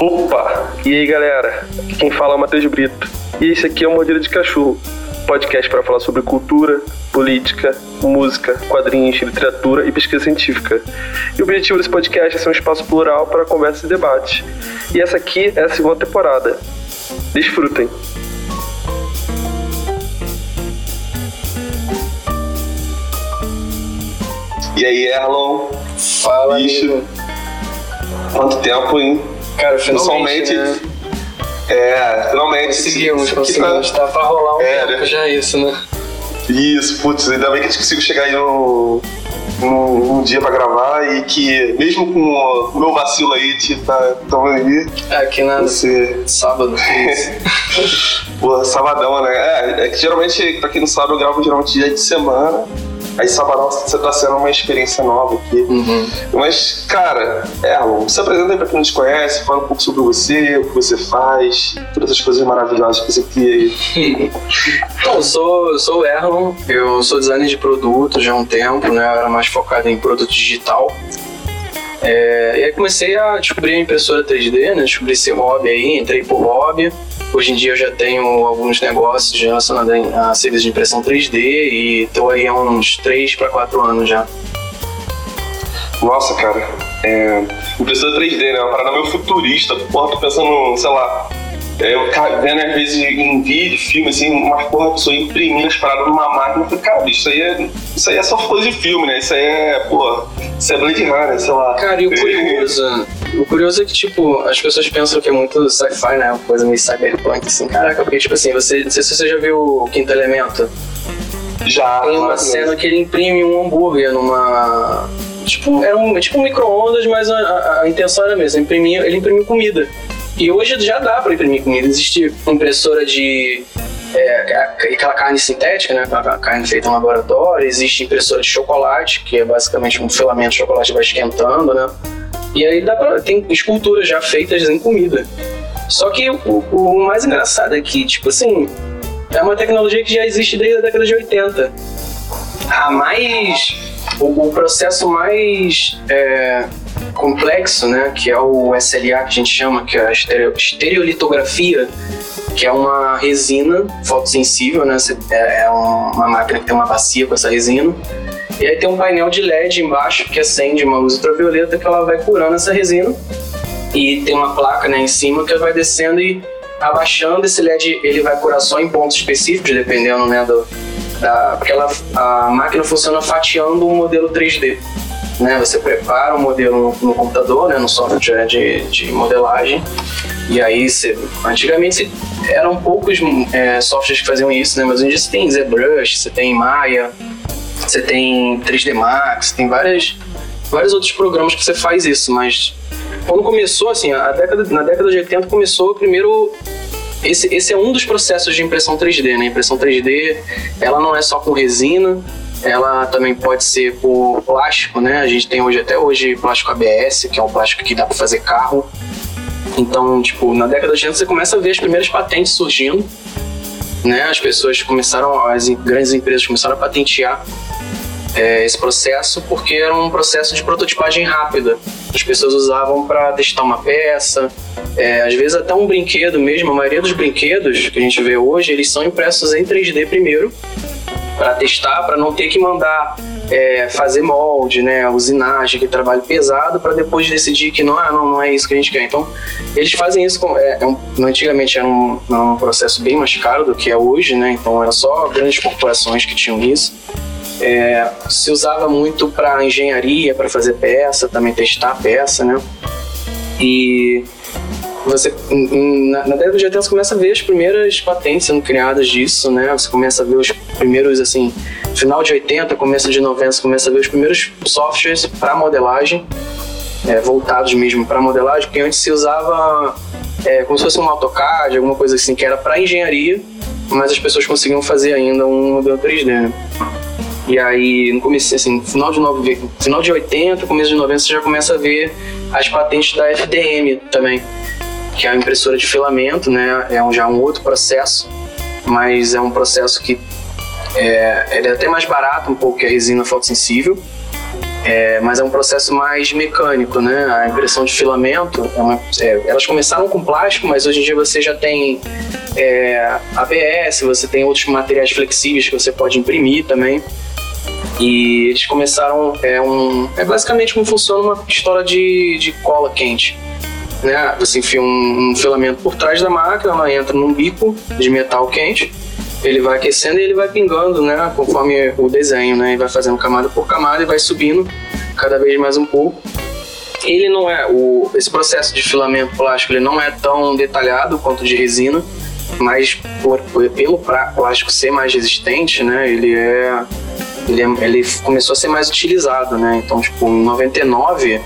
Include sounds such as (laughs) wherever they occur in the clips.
Opa! E aí galera, quem fala é o Matheus Brito. E esse aqui é o Mordida de Cachorro, podcast para falar sobre cultura, política, música, quadrinhos, literatura e pesquisa científica. E o objetivo desse podcast é ser um espaço plural para conversa e debate. E essa aqui é a segunda temporada. Desfrutem! E aí, Erlon? Fala, Bicho. Quanto tempo, hein? Cara, finalmente, né? É, finalmente. Conseguimos, Que conseguimos. Tá pra rolar um É, tempo né? já isso, né? Isso, putz, ainda bem que a gente conseguiu chegar aí no, no, num dia pra gravar e que, mesmo com o meu vacilo aí de tá tão aí, É, aqui na você. sábado. (laughs) Pô, sabadão, né? É, é que geralmente, pra quem não sabe, eu gravo geralmente dia de semana. Aí sabadão você tá sendo uma experiência nova aqui. Uhum. Mas, cara, Erlon, se apresenta aí pra quem não te conhece, fala um pouco sobre você, o que você faz, todas essas coisas maravilhosas que você cria aí. (laughs) Então, eu sou, eu sou o Erlon, eu sou designer de produto já há um tempo, né? Eu era mais focado em produto digital. É, e aí comecei a descobrir a impressora 3D, né? Descobri esse hobby aí, entrei por hobby. Hoje em dia eu já tenho alguns negócios relacionados a serviços de impressão 3D e estou aí há uns 3 para 4 anos já. Nossa, cara, é. Impressora 3D, né? Uma parada meio futurista. Porra, tô pensando, sei lá. É, eu vendo às vezes em vídeo, filme, assim, uma porra, a pessoa imprimindo as paradas numa máquina. Eu falei, cara, bicho, isso aí é, isso aí é só coisa de filme, né? Isso aí é, pô, isso é Blade Runner, sei lá. Cara, e o (laughs) curioso, o curioso é que, tipo, as pessoas pensam que é muito sci-fi, né? Uma coisa meio cyberpunk, assim. Caraca, porque, tipo assim, você, não sei se você já viu o Quinto Elemento. Já. Tem uma cena que ele imprime um hambúrguer numa... Tipo, era um, tipo um micro-ondas, mas a, a- a intenção era a mesma. Imprimir, ele imprimiu comida. E hoje já dá pra imprimir comida. Existe impressora de... é, aquela carne sintética, né? A carne feita em laboratório. Existe impressora de chocolate, que é basicamente um filamento de chocolate vai esquentando, né? E aí dá pra, tem esculturas já feitas em comida. Só que o, o mais engraçado é que, tipo assim, é uma tecnologia que já existe desde a década de 80. A mais. O, o processo mais é, complexo, né, que é o SLA que a gente chama, que é a estereo- estereolitografia, que é uma resina fotossensível, né? É, é um- uma máquina que tem uma bacia com essa resina. E aí tem um painel de LED embaixo que acende uma luz ultravioleta que ela vai curando essa resina. E tem uma placa né, em cima que vai descendo e abaixando esse LED, ele vai curar só em pontos específicos, dependendo né, do, da. Porque ela, a máquina funciona fatiando um modelo 3D. Né? Você prepara o modelo no, no computador, né, no software de, de modelagem. E aí, você, antigamente eram poucos é, softwares que faziam isso, né? mas hoje você tem ZBrush, você tem Maya, você tem 3D Max, tem várias, vários outros programas que você faz isso, mas quando começou, assim, a década, na década de 80 começou primeiro. Esse, esse é um dos processos de impressão 3D, né? Impressão 3D, ela não é só com resina, ela também pode ser por plástico, né? A gente tem hoje, até hoje, plástico ABS, que é um plástico que dá para fazer carro. Então, tipo, na década de 80 você começa a ver as primeiras patentes surgindo, né? As pessoas começaram, as grandes empresas começaram a patentear é, esse processo porque era um processo de prototipagem rápida. As pessoas usavam para testar uma peça, é, às vezes até um brinquedo mesmo. A maioria dos brinquedos que a gente vê hoje, eles são impressos em 3D primeiro para testar, para não ter que mandar é, fazer molde, né, usinagem, que trabalho pesado, para depois decidir que não, ah, não, não é isso que a gente quer. Então, eles fazem isso com, é, é um- antigamente era um, um processo bem mais caro do que é hoje, né? Então, era só grandes corporações que tinham isso. É, se usava muito para engenharia, para fazer peça, também testar peça, né? E você na, na década de 80 você começa a ver as primeiras patentes sendo criadas disso, né? Você começa a ver os primeiros assim, final de 80, começo de 90, você começa a ver os primeiros softwares para modelagem, é, voltados mesmo para modelagem, porque antes se usava é, como se fosse um AutoCAD, alguma coisa assim que era para engenharia, mas as pessoas conseguiam fazer ainda um modelo 3D, né? E aí, no começo, assim, final de, nove, final de 80, começo de 90, você já começa a ver as patentes da FDM também, que é a impressora de filamento, né? É um, já um outro processo, mas é um processo que é, ele é até mais barato um pouco que a resina fotossensível, É, mas é um processo mais mecânico, né? A impressão de filamento, é uma, é, elas começaram com plástico, mas hoje em dia você já tem é, ABS, você tem outros materiais flexíveis que você pode imprimir também. E eles começaram, é, um, é basicamente como funciona uma pistola de, de cola quente. Né? Você enfia um, um filamento por trás da máquina, ela entra num bico de metal quente, ele vai aquecendo e ele vai pingando, né? Conforme o desenho, né? E vai fazendo camada por camada e vai subindo cada vez mais um pouco. Ele não é o esse processo de filamento plástico, ele não é tão detalhado quanto de resina, mas por, pelo plástico ser mais resistente, né? Ele é ele, é, ele começou a ser mais utilizado, né? Então, tipo, em 99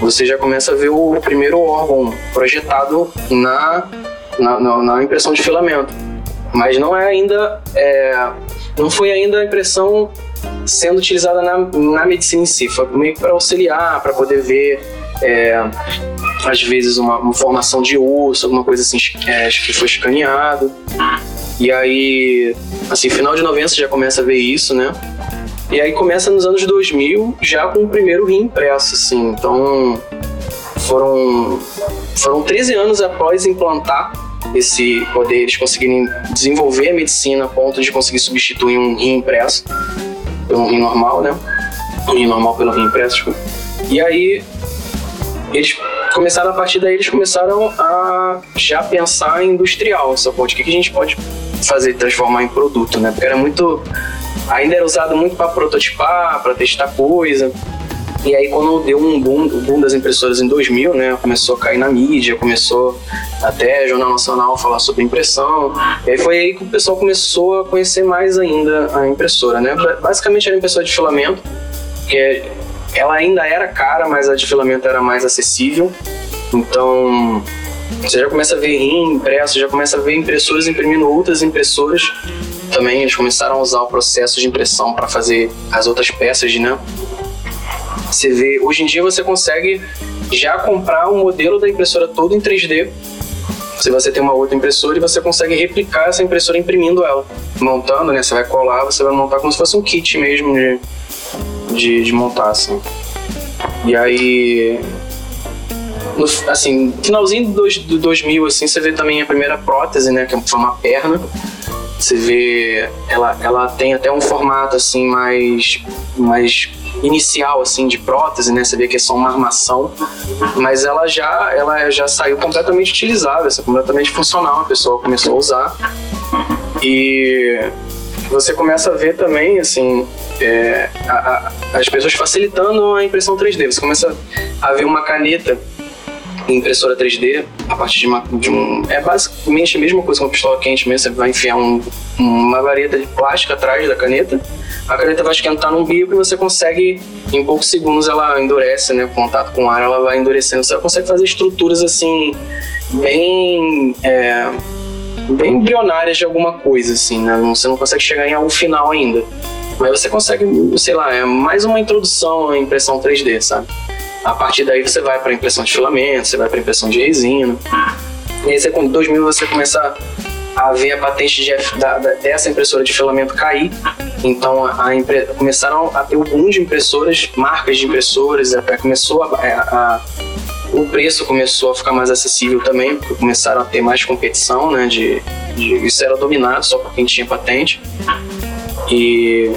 você já começa a ver o primeiro órgão projetado na, na, na impressão de filamento mas não é ainda é, não foi ainda a impressão sendo utilizada na, na medicina em si, foi meio para auxiliar, para poder ver é, às vezes uma, uma, formação de osso, alguma coisa assim é, que foi escaneado. E aí, assim, final de 90 você já começa a ver isso, né? E aí começa nos anos 2000 já com o primeiro rim impresso, assim. Então, foram, foram 13 anos após implantar esse poder, eles conseguirem desenvolver a medicina a ponto de conseguir substituir um rim impresso pelo um rim normal, né? Um rim normal pelo rim impresso. E aí, eles começaram, a partir daí, eles começaram a já pensar industrial, só ponto. O que, que a gente pode fazer, transformar em produto, né? Porque era muito. Ainda era usado muito para prototipar, para testar coisa. E aí quando deu um boom, o boom das impressoras em 2000, né, começou a cair na mídia, começou até Jornal Nacional falar sobre impressão. E aí foi aí que o pessoal começou a conhecer mais ainda a impressora, né? Basicamente era impressora de filamento, que ela ainda era cara, mas a de filamento era mais acessível. Então, você já começa a ver rim impresso, já começa a ver impressoras imprimindo outras impressoras. Também eles começaram a usar o processo de impressão para fazer as outras peças, né? Você vê, hoje em dia você consegue já comprar um modelo da impressora todo em 3D. Se você tem uma outra impressora e você consegue replicar essa impressora imprimindo ela, montando, né? Você vai colar, você vai montar como se fosse um kit mesmo de, de, de montar, assim. E aí, no, assim, finalzinho do, do 2000, assim, você vê também a primeira prótese, né? Que é uma perna. Você vê, ela, ela tem até um formato, assim, mais, mais inicial assim de prótese, né? Você vê que é só uma armação, mas ela já ela já saiu completamente utilizável, é completamente funcional, a pessoa começou a usar. E você começa a ver também assim é, a, a, as pessoas facilitando a impressão 3D. Você começa a ver uma caneta impressora 3D a partir de, uma, de um. É basicamente a mesma coisa que uma pistola quente mesmo. Você vai enfiar um, uma vareta de plástico atrás da caneta, a caneta vai esquentar num bico e você consegue, em poucos segundos, ela endurece, né? O contato com o ar ela vai endurecendo. Você consegue fazer estruturas assim, bem. É, bem embrionárias de alguma coisa, assim, né? Você não consegue chegar em algo final ainda. Mas você consegue, sei lá, é mais uma introdução à impressão 3D, sabe? A partir daí você vai para impressão de filamento, você vai para impressão de resina. E aí, com 2000, você começa a ver a patente de, da, dessa impressora de filamento cair. Então, a, a impre, começaram a ter o boom de impressoras, marcas de impressoras, até começou a, a, a o preço começou a ficar mais acessível também, porque começaram a ter mais competição, né? De, de, isso era dominado só por quem tinha patente. E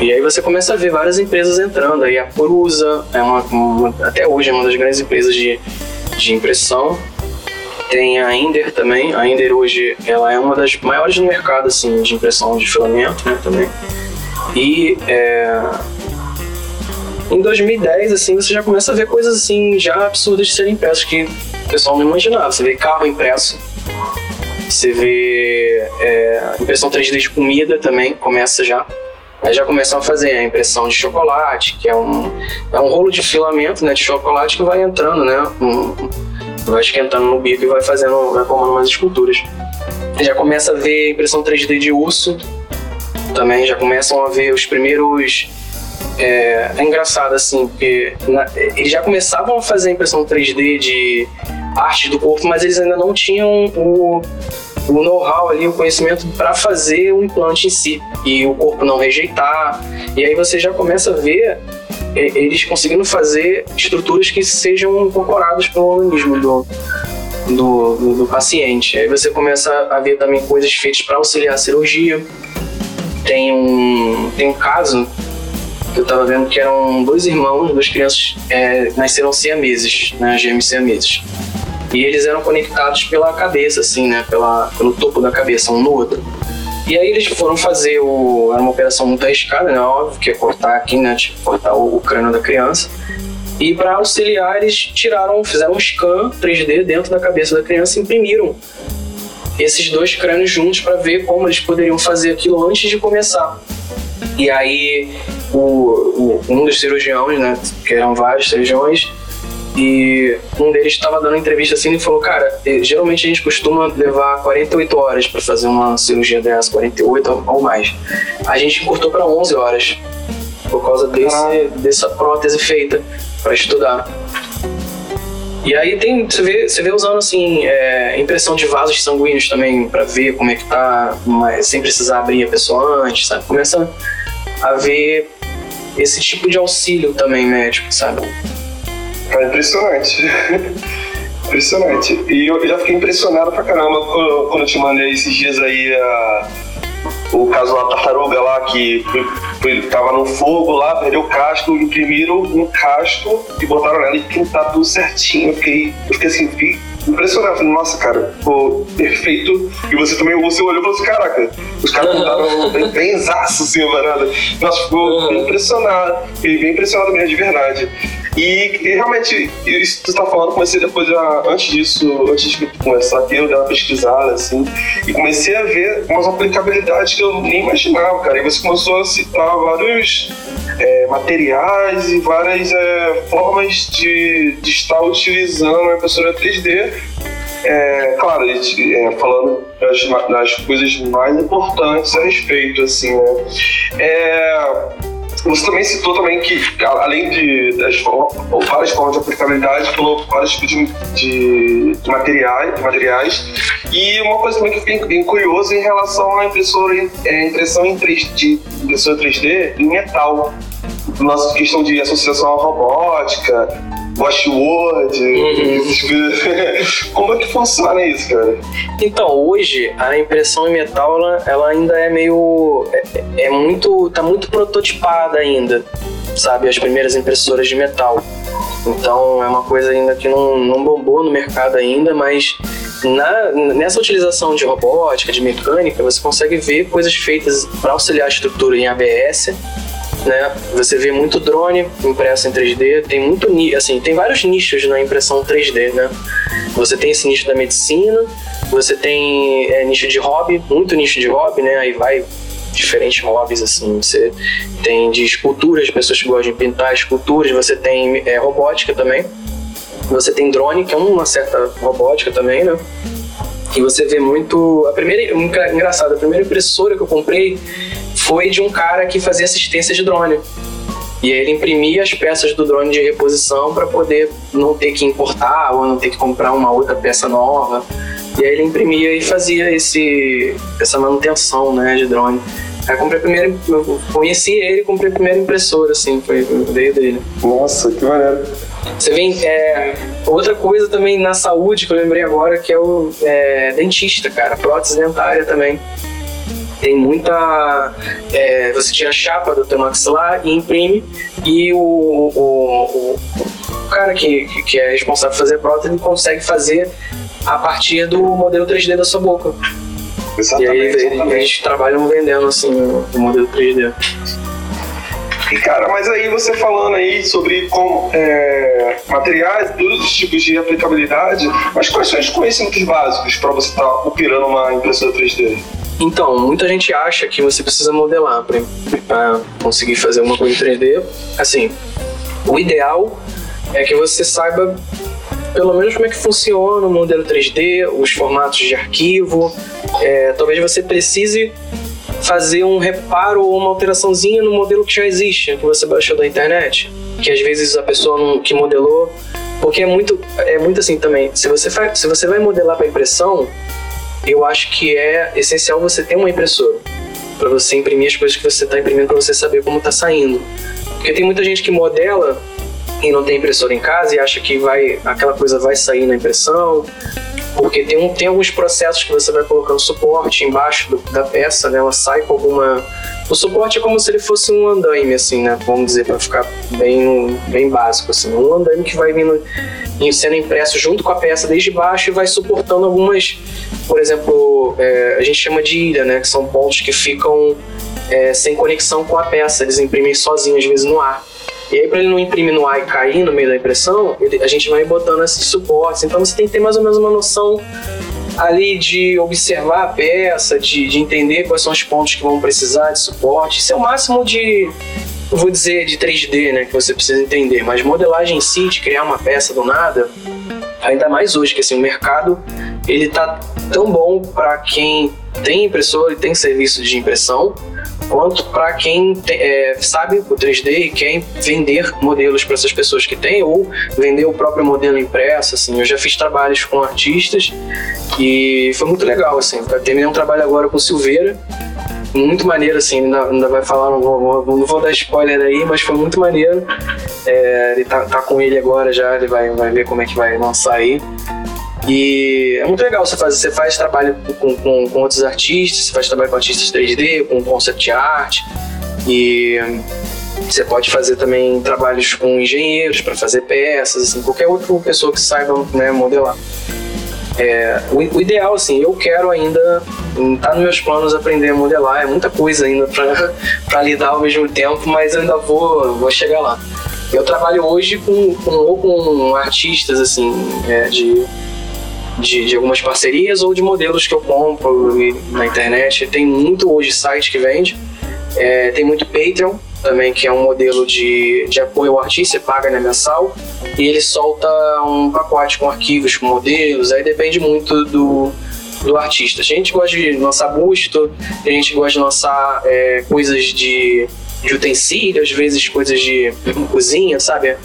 e aí você começa a ver várias empresas entrando. Aí a Prusa é uma, uma, até hoje é uma das grandes empresas de, de impressão. Tem a Inder também. A Inder hoje ela é uma das maiores no mercado assim, de impressão de filamento né, também. E é, em 2010 assim você já começa a ver coisas assim já absurdas de serem impressas que o pessoal não imaginava. Você vê carro impresso. Você vê é, impressão 3D de comida também, começa já. Aí já começam a fazer a impressão de chocolate, que é um, é um rolo de filamento né, de chocolate que vai entrando, né? Um, vai esquentando no bico e vai fazendo, vai formando umas esculturas. Já começa a ver impressão 3D de urso, também já começam a ver os primeiros. É, é engraçado assim, porque na, eles já começavam a fazer impressão 3D de arte do corpo, mas eles ainda não tinham o, o know-how ali, o conhecimento para fazer o implante em si e o corpo não rejeitar. E aí você já começa a ver eles conseguindo fazer estruturas que sejam incorporadas pelo organismo do, do, do, do paciente. Aí você começa a ver também coisas feitas para auxiliar a cirurgia. Tem um, tem um caso que eu estava vendo que eram dois irmãos, duas crianças, é, nasceram siameses, né, gêmeos siameses. E eles eram conectados pela cabeça, assim, né, pela, pelo topo da cabeça, um no outro. E aí eles foram fazer o. Era uma operação muito arriscada, né? Óbvio, que é cortar aqui, né? Tipo, cortar o, o crânio da criança. E para auxiliar, eles tiraram, fizeram um scan 3D dentro da cabeça da criança e imprimiram esses dois crânios juntos para ver como eles poderiam fazer aquilo antes de começar. E aí, o, o, um dos cirurgiões, né, que eram vários cirurgiões, e um deles estava dando entrevista assim e falou: Cara, eh, geralmente a gente costuma levar 48 horas para fazer uma cirurgia dessa, 48 ou mais. A gente cortou para 11 horas por causa desse, dessa prótese feita para estudar. E aí tem, você vê, você vê usando assim, é, impressão de vasos sanguíneos também para ver como é que tá, mas sem precisar abrir a pessoa antes, sabe? Começa a ver esse tipo de auxílio também médico, sabe? É impressionante. (laughs) impressionante. E eu já fiquei impressionado pra caramba quando eu te mandei esses dias aí a o caso da tartaruga lá, que foi, tava no fogo lá, perdeu o casco, imprimiram um casco e botaram nela e pintaram tudo certinho. Eu fiquei, eu fiquei assim, fiquei impressionado. Falei, nossa, cara, ficou perfeito. E você também, você olhou e falou assim, caraca, os caras pintaram bem, bem zaço, assim, a parada. Nossa, ficou bem impressionado. Fiquei bem impressionado mesmo, de verdade. E, e, realmente, isso que você tá falando, comecei depois, já, antes disso, antes de começar aqui, eu dei uma pesquisada, assim, e comecei a ver umas aplicabilidades que eu nem imaginava, cara. E você começou a citar vários é, materiais e várias é, formas de, de estar utilizando a impressora 3D é, claro, é, falando das, das, coisas mais importantes a respeito, assim, né? É, você também citou também que, além de várias formas de aplicabilidade, falou vários tipos de, de, de, materiais, de materiais. E uma coisa também que eu fiquei bem curioso em relação à impressora, é, impressão em 3D, de impressora 3D em metal. Nossa questão de associação à robótica, Washword, uhum. (laughs) Como é que funciona isso, cara? Então, hoje a impressão em metal ela, ela ainda é meio. É, é, muito. tá muito prototipada ainda, sabe? As primeiras impressoras de metal. Então é uma coisa ainda que não, não bombou no mercado ainda, mas na, nessa utilização de robótica, de mecânica, você consegue ver coisas feitas para auxiliar a estrutura em ABS né? Você vê muito drone impresso em 3D, tem muito assim, tem vários nichos na impressão 3D, né? Você tem esse nicho da medicina, você tem é, nicho de hobby, muito nicho de hobby, né? Aí vai diferentes hobbies, assim. Você tem de esculturas, pessoas que gostam de pintar esculturas, você tem é, robótica também. Você tem drone, que é uma certa robótica também, né? E você vê muito. A primeira. Engraçado, a primeira impressora que eu comprei foi de um cara que fazia assistência de drone. E aí ele imprimia as peças do drone de reposição para poder não ter que importar ou não ter que comprar uma outra peça nova. E aí ele imprimia e fazia esse, essa manutenção né, de drone. Aí comprei a primeira, conheci ele e comprei a primeira impressora, assim, foi, veio dele. Nossa, que maneiro. Você vem. É, outra coisa também na saúde que eu lembrei agora, que é o é, dentista, cara, prótese dentária também tem muita. É, você tira a chapa do teu maxilar e imprime, e o, o, o cara que, que é responsável por fazer a prótese consegue fazer a partir do modelo 3D da sua boca. Exatamente, e aí exatamente. eles trabalham vendendo assim o modelo 3D. E cara, mas aí você falando aí sobre como, é, materiais, todos os tipos de aplicabilidade, mas quais são os conhecimentos básicos para você estar tá operando uma impressora 3D? Então, muita gente acha que você precisa modelar para conseguir fazer uma coisa em 3D. Assim, o ideal é que você saiba pelo menos como é que funciona o modelo 3D, os formatos de arquivo. É, talvez você precise fazer um reparo ou uma alteraçãozinha no modelo que já existe, que você baixou da internet, que às vezes a pessoa não, que modelou, porque é muito é muito assim também. Se você faz, se você vai modelar para impressão, eu acho que é essencial você ter uma impressora para você imprimir as coisas que você está imprimindo para você saber como está saindo. Porque tem muita gente que modela e não tem impressora em casa e acha que vai aquela coisa vai sair na impressão, porque tem, um, tem alguns processos que você vai colocando suporte embaixo do, da peça, né? Ela sai com alguma. O suporte é como se ele fosse um andaime, assim, né? Vamos dizer, para ficar bem, bem básico, assim. Um andaime que vai vindo sendo impresso junto com a peça desde baixo e vai suportando algumas, por exemplo, é, a gente chama de ilha, né? Que são pontos que ficam é, sem conexão com a peça, eles imprimem sozinhos, às vezes no ar. E aí, para ele não imprimir no ar e cair no meio da impressão, ele, a gente vai botando esses suportes. Então, você tem que ter mais ou menos uma noção ali de observar a peça, de, de entender quais são os pontos que vão precisar de suporte. Isso é o máximo de, vou dizer, de 3D, né, que você precisa entender. Mas modelagem em si, de criar uma peça do nada, ainda mais hoje, que assim, o mercado ele tá tão bom para quem tem impressora e tem serviço de impressão, quanto para quem é, sabe o 3D e quer vender modelos para essas pessoas que têm ou vender o próprio modelo impresso. Assim, eu já fiz trabalhos com artistas e foi muito legal. Assim, terminei um trabalho agora com Silveira, muito maneiro, assim, ainda, ainda vai falar, não vou, não vou dar spoiler aí, mas foi muito maneiro. É, ele tá, tá, com ele agora já, ele vai, vai ver como é que vai lançar aí. E é muito legal você fazer, você faz trabalho com, com, com outros artistas, você faz trabalho com artistas 3D, com concept art, e você pode fazer também trabalhos com engenheiros para fazer peças, assim, qualquer outra pessoa que saiba né, modelar. É, o, o, ideal, assim, eu quero ainda, tá nos meus planos aprender a modelar, é muita coisa ainda para (laughs) lidar ao mesmo tempo, mas eu ainda vou, vou chegar lá. Eu trabalho hoje com, com ou com artistas, assim, é, de de, de, algumas parcerias ou de modelos que eu compro na internet. Tem muito hoje site que vende. É, tem muito Patreon também, que é um modelo de, de apoio ao artista, você paga né, mensal, e ele solta um pacote com arquivos, com modelos, aí depende muito do, do artista. A gente gosta de lançar busto, a gente gosta de lançar é, coisas de, de utensílio, às vezes coisas de cozinha, sabe?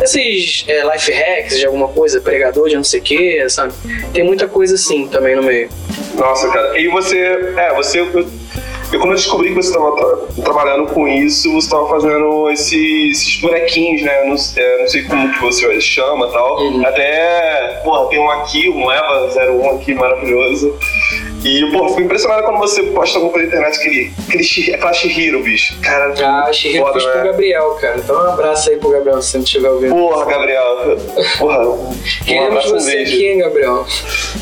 Esses é, life hacks de alguma coisa, pregador de não sei o que, sabe? Tem muita coisa assim também no meio. Nossa, cara. E você. É, você. Quando eu descobri que você estava tra trabalhando com isso, você estava fazendo esses, esses, bonequinhos, né? Não, é, não, sei como que você chama e tal. Uhum. Até, porra, tem um aqui, um Eva 01 aqui maravilhoso. E, pô, fico impressionado quando você posta alguma coisa na internet, aquele, aquele, aquela Shihiro, bicho. Cara, ah, Shihiro foda, fiz né? pro Gabriel, cara. Então um abraço aí pro Gabriel, se você não estiver ouvindo. Porra, Gabriel. Porra, um (laughs) Queremos você um aqui, hein, Gabriel.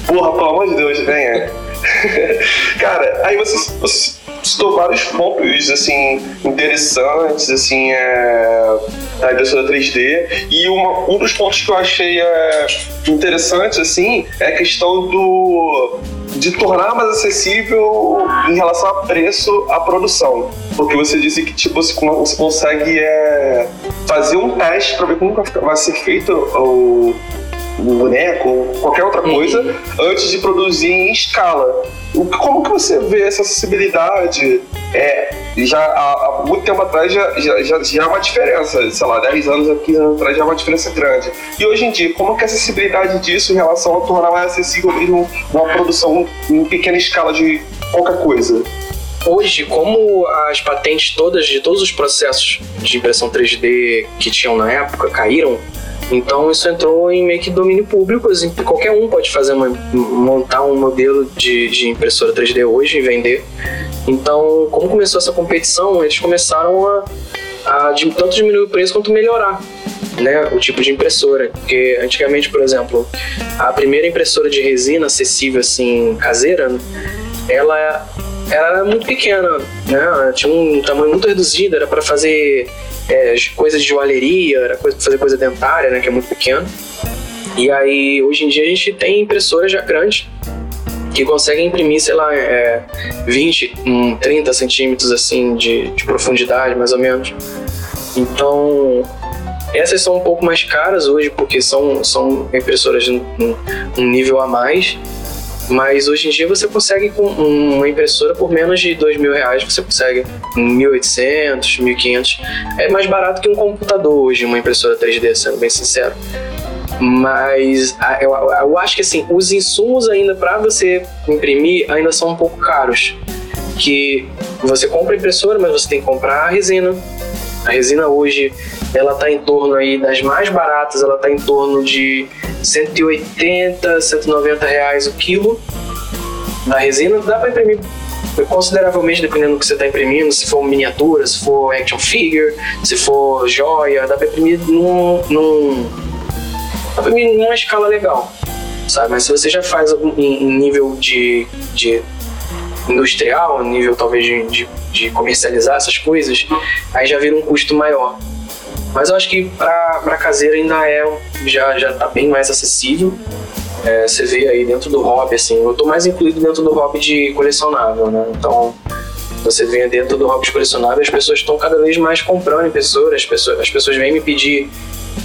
Porra, pelo amor de Deus, venha. (laughs) cara, aí você, você citou vários pontos, assim, interessantes, assim, é, da impressora 3D. E uma, um dos pontos que eu achei é, interessante, assim, é a questão do de tornar mais acessível em relação a preço a produção. Porque você disse que tipo, você, você consegue é, fazer um teste para ver como vai ser feito o, o boneco ou qualquer outra coisa uhum. antes de produzir em escala. Como que você vê essa acessibilidade? É, já há, há muito tempo atrás já, já, já, já há uma diferença, sei lá, 10 anos, 15 anos atrás já há uma diferença grande. E hoje em dia, como que a acessibilidade disso em relação a tornar mais acessível mesmo uma produção em pequena escala de qualquer coisa? Hoje, como as patentes todas de todos os processos de impressão 3D que tinham na época caíram, então isso entrou em meio que domínio público, assim, qualquer um pode fazer uma, montar um modelo de, de impressora 3D hoje e vender. Então, como começou essa competição, eles começaram a, a tanto diminuir o preço quanto melhorar né, o tipo de impressora. Porque antigamente, por exemplo, a primeira impressora de resina acessível assim caseira, ela ela era muito pequena, né? Tinha um tamanho muito reduzido, era para fazer é, coisas de joalheria, era coisa para fazer coisa dentária, né? Que é muito pequeno. E aí, hoje em dia, a gente tem impressoras já grandes que conseguem imprimir, sei lá, é, 20, 30 centímetros assim de, de profundidade, mais ou menos. Então, essas são um pouco mais caras hoje, porque são, são impressoras de um, um nível a mais. Mas hoje em dia você consegue com uma impressora por menos de dois mil reais, você consegue 1.800, 1.500. É mais barato que um computador hoje, uma impressora 3D, sendo bem sincero. Mas eu, acho que assim, os insumos ainda para você imprimir ainda são um pouco caros. Que você compra a impressora, mas você tem que comprar a resina, A resina hoje, ela está em torno aí das mais baratas, ela está em torno de 180, 190 reais o quilo da resina. Dá para imprimir consideravelmente dependendo do que você está imprimindo, se for miniatura, se for action figure, se for joia, dá para imprimir num, num, dá pra imprimir numa escala legal, sabe? Mas se você já faz em, em nível de, de industrial, nível talvez de, de, de, comercializar essas coisas, aí já vira um custo maior. Mas eu acho que para caseira ainda é já já tá bem mais acessível. É, você vê aí dentro do hobby, assim, eu tô mais incluído dentro do hobby de colecionável, né? Então, você vê dentro do hobby de colecionável, as pessoas estão cada vez mais comprando impressoras, as pessoas, as pessoas vêm me pedir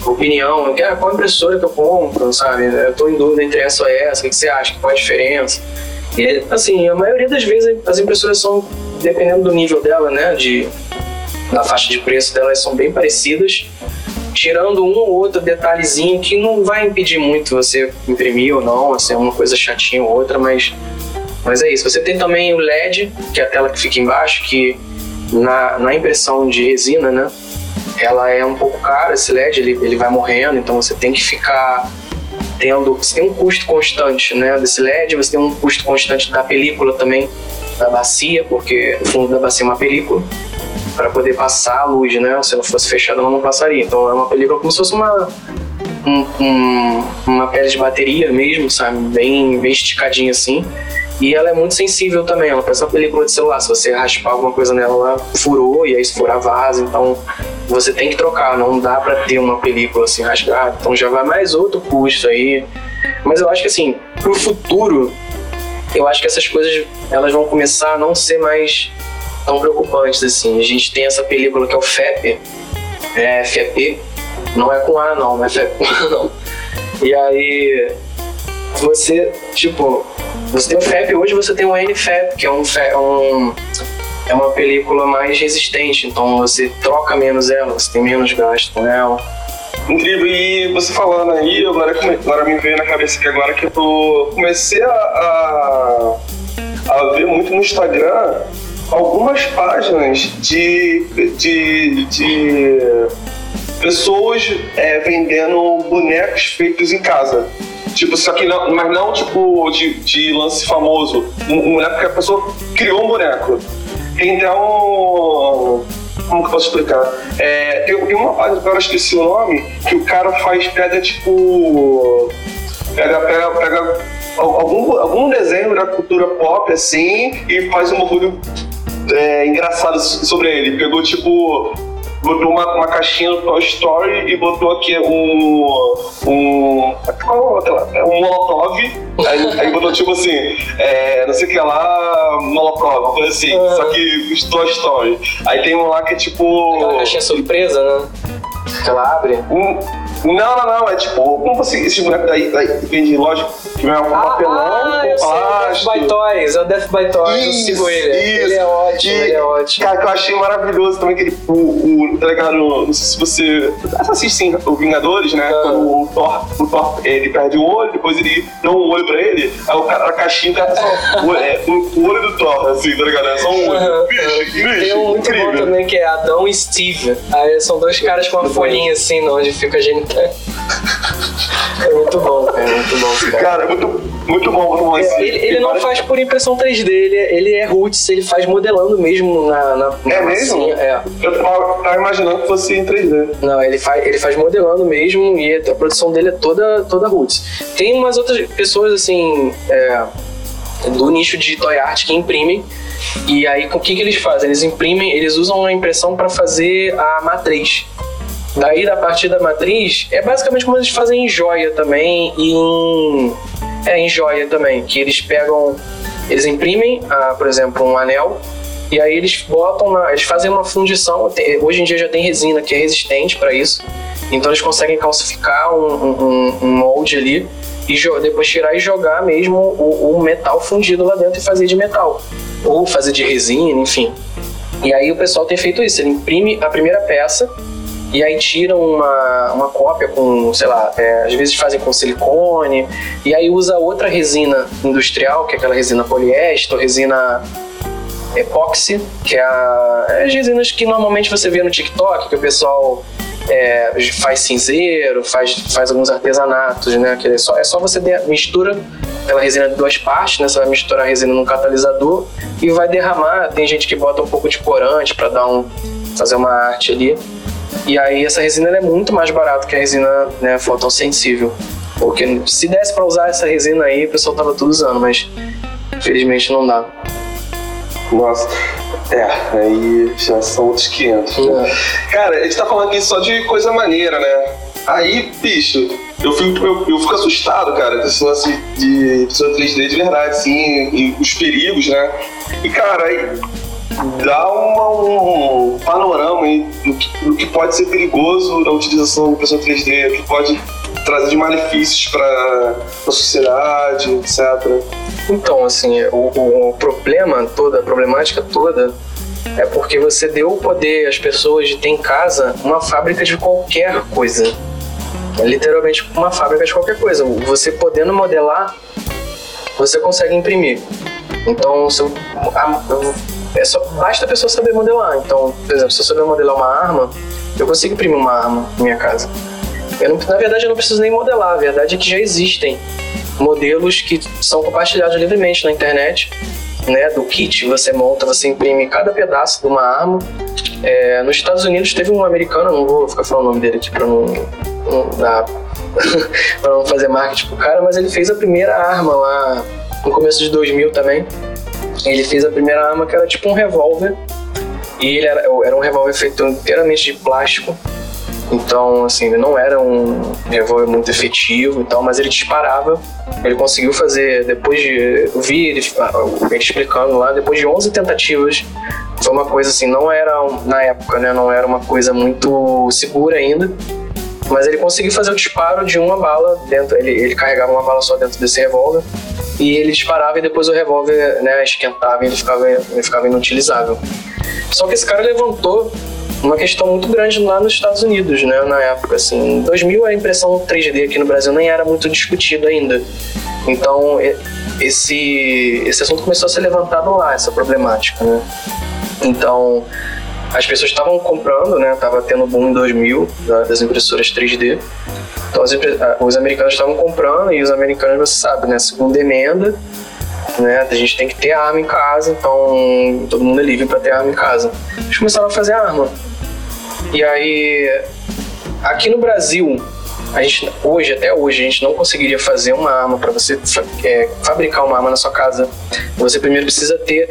opinião, ah, qual impressora que eu compro, sabe? Eu tô em dúvida entre essa ou essa, o que você acha, qual a diferença? E, assim, a maioria das vezes as impressoras são, dependendo do nível dela, né, de, da faixa de preço delas são bem parecidas, tirando um ou outro detalhezinho que não vai impedir muito você imprimir ou não, assim, é uma coisa chatinha ou outra, mas, mas é isso. Você tem também o LED, que é a tela que fica embaixo, que na, na impressão de resina, né, ela é um pouco cara, esse LED, ele, ele vai morrendo, então você tem que ficar tendo, você tem um custo constante, né, desse LED, você tem um custo constante da película também, da bacia, porque o fundo da bacia é uma película para poder passar a luz, né? Se não fosse fechada, ela não passaria. Então é uma película como se fosse uma um, um, uma pele de bateria mesmo, sabe? Bem, bem esticadinha assim. E ela é muito sensível também, ela parece uma película de celular. Se você raspar alguma coisa nela, ela furou e aí se furar vaza. Então você tem que trocar, não dá para ter uma película assim rasgada. Então já vai mais outro custo aí. Mas eu acho que assim, pro futuro, eu acho que essas coisas elas vão começar a não ser mais tão preocupantes assim. A gente tem essa película que é o FEP, é FEP, não é com A não, não é FEP com A não. E aí você, tipo, você tem o FEP, hoje você tem o NFEP, que é um, um é uma película mais resistente, então você troca menos ela, você tem menos gasto com ela. Incrível, e você falando aí, agora, agora me veio na cabeça que agora que eu tô, comecei a, a, a ver muito no Instagram algumas páginas de, de, de pessoas é, vendendo bonecos feitos em casa. Tipo, só que não, mas não tipo de, de lance famoso. Um, boneco que a pessoa criou um boneco. Um. Como que eu posso explicar? É, tem, tem uma página, agora eu esqueci o nome, que o cara faz, pega tipo. Pega, pega, pega algum, algum desenho da cultura pop assim e faz um bagulho é, engraçado sobre ele. Pegou tipo. Botou uma, uma caixinha no Toy Story e botou aqui um. um. Qual é Um Molotov. Aí, aí botou tipo assim, é, não sei o que lá, Molotov, coisa assim. Ah. Só que Toy Story. Aí tem um lá que é tipo. Aquela caixinha surpresa, né? Que ela abre. Um, não, não, não. É tipo, como você. Esse boneco daí, daí vem de loja que vem com ah, papelão, ah, com plástico. É o Death by Toys, é o Death by Toys, isso, eu sigo ele. Isso. Ele é ótimo, e, ele é ótimo. Cara, que eu achei maravilhoso também, que ele, o, o, tá ligado? Não sei se você. Assiste sim, o Vingadores, né? Ah. Quando o Thor, o Thor, ele perde o olho, depois ele dá um olho pra ele, aí o cara, a caixinha tá só o, é, o, olho do Thor, assim, tá ligado? É só um olho. Bicho, bicho, Tem um muito incrível. bom também que é Adão e Steve. Aí são dois caras com uma folhinha assim, onde fica a gente é muito bom, é muito bom cara. Cara, é muito, muito bom, muito bom. É, ele, ele não faz por impressão 3D, ele, ele é roots, ele faz modelando mesmo na. na é mesmo? É. Eu tava imaginando que fosse em 3D. Não, ele faz, ele faz modelando mesmo e a produção dele é toda, toda roots. Tem umas outras pessoas assim. É, do nicho de toy art que imprimem. E aí, o que, que eles fazem? Eles imprimem, eles usam a impressão para fazer a matriz. Daí, da partir da matriz, é basicamente como eles fazem em joia também e em. É, em joia também, que eles pegam. Eles imprimem, ah, por exemplo, um anel e aí eles botam na, eles fazem uma fundição. Hoje em dia já tem resina que é resistente para isso. Então eles conseguem calcificar um, um, um molde ali e depois tirar e jogar mesmo o, o, metal fundido lá dentro e fazer de metal. Ou fazer de resina, enfim. E aí o pessoal tem feito isso, ele imprime a primeira peça e aí tiram uma, uma cópia com, sei lá, é, às vezes fazem com silicone, e aí usa outra resina industrial, que é aquela resina poliéster, resina epóxi, que é, a, é as resinas que normalmente você vê no TikTok, que o pessoal é, faz cinzeiro, faz, faz alguns artesanatos, né? Que é, só, é só você mistura aquela resina de duas partes, né? Você vai misturar a resina num catalisador e vai derramar. Tem gente que bota um pouco de corante para dar um fazer uma arte ali. E aí essa resina é muito mais barata que a resina né, fotossensível. Porque se desse para usar essa resina aí, o pessoal tava tudo usando, mas infelizmente não dá. Nossa, é, aí já são outros 500. Né? É. Cara, a gente tá falando aqui só de coisa maneira, né? Aí, bicho, eu fico, eu, eu fico assustado, cara, com esse lance de impressora 3D de verdade, assim, e os perigos, né? E, cara, aí dá uma, um panorama aí do que, do que pode ser perigoso na utilização da impressora 3D, o que pode trazer de malefícios para a sociedade, etc. Então, assim, o, o problema toda, a problemática toda é porque você deu o poder às pessoas de ter em casa uma fábrica de qualquer coisa. É literalmente uma fábrica de qualquer coisa. Você podendo modelar, você consegue imprimir. Então, se eu, é só, basta a pessoa saber modelar. Então, por exemplo, se eu souber modelar uma arma, eu consigo imprimir uma arma na minha casa. Não, na verdade, eu não preciso nem modelar. A verdade é que já existem modelos que são compartilhados livremente na internet. Né, do kit, você monta, você imprime cada pedaço de uma arma. É, nos Estados Unidos teve um americano, não vou ficar falando o nome dele aqui para não, não dar (laughs) para não fazer marketing pro cara, mas ele fez a primeira arma lá no começo de 2000 também. Ele fez a primeira arma que era tipo um revólver. E ele era, era um revólver feito inteiramente de plástico então, assim, ele não era um revólver muito efetivo e tal, mas ele disparava. Ele conseguiu fazer, depois de. Eu vi ele, ele explicando lá, depois de 11 tentativas, foi uma coisa assim, não era, na época, né, não era uma coisa muito segura ainda, mas ele conseguiu fazer o disparo de uma bala dentro, ele, ele carregava uma bala só dentro desse revólver, e ele disparava e depois o revólver né, esquentava e ele ficava, ele ficava inutilizável. Só que esse cara levantou uma questão muito grande lá nos Estados Unidos, né, na época, assim. Em 2000 a impressão 3D aqui no Brasil nem era muito discutida ainda. Então, esse, esse assunto começou a ser levantado lá, essa problemática, né. Então, as pessoas estavam comprando, né, tava tendo boom em 2000 das impressoras 3D. Então, os americanos estavam comprando e os americanos, você sabe, né, segunda emenda, né? A gente tem que ter arma em casa, então todo mundo é livre para ter arma em casa. Eles começaram a fazer arma. E aí, aqui no Brasil, a gente hoje até hoje a gente não conseguiria fazer uma arma para você é, fabricar uma arma na sua casa. Você primeiro precisa ter